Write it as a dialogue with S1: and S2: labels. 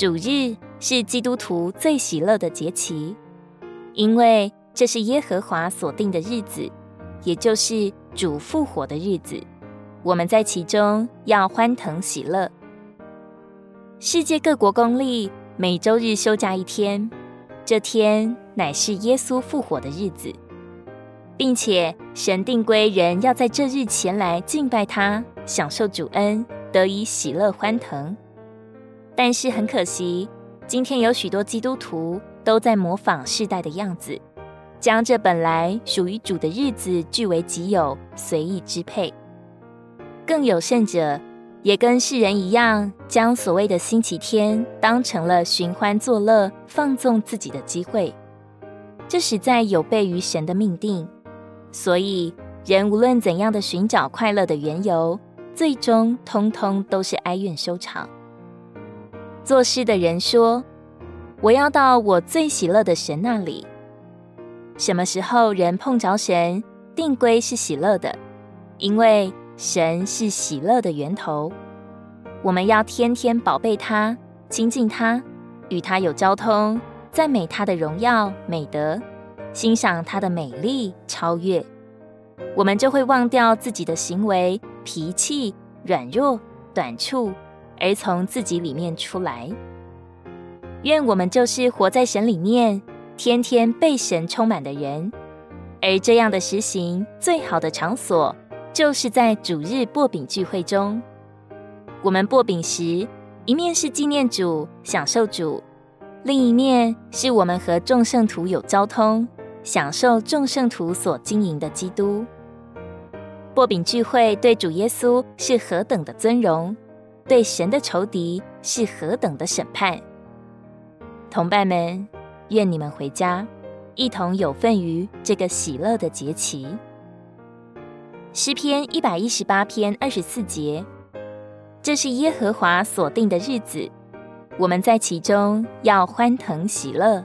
S1: 主日是基督徒最喜乐的节期，因为这是耶和华所定的日子，也就是主复活的日子。我们在其中要欢腾喜乐。世界各国公历每周日休假一天，这天乃是耶稣复活的日子，并且神定规人要在这日前来敬拜他，享受主恩，得以喜乐欢腾。但是很可惜，今天有许多基督徒都在模仿世代的样子，将这本来属于主的日子据为己有，随意支配。更有甚者，也跟世人一样，将所谓的星期天当成了寻欢作乐、放纵自己的机会。这实在有悖于神的命定。所以，人无论怎样的寻找快乐的缘由，最终通通都是哀怨收场。作诗的人说：“我要到我最喜乐的神那里。”什么时候人碰着神，定规是喜乐的，因为。神是喜乐的源头，我们要天天宝贝他，亲近他，与他有交通，赞美他的荣耀美德，欣赏他的美丽超越，我们就会忘掉自己的行为、脾气、软弱、短处，而从自己里面出来。愿我们就是活在神里面，天天被神充满的人，而这样的实行最好的场所。就是在主日擘饼聚会中，我们擘饼时，一面是纪念主、享受主，另一面是我们和众圣徒有交通，享受众圣徒所经营的基督。擘饼聚会对主耶稣是何等的尊荣，对神的仇敌是何等的审判。同伴们，愿你们回家，一同有份于这个喜乐的节期。诗篇一百一十八篇二十四节，这是耶和华所定的日子，我们在其中要欢腾喜乐。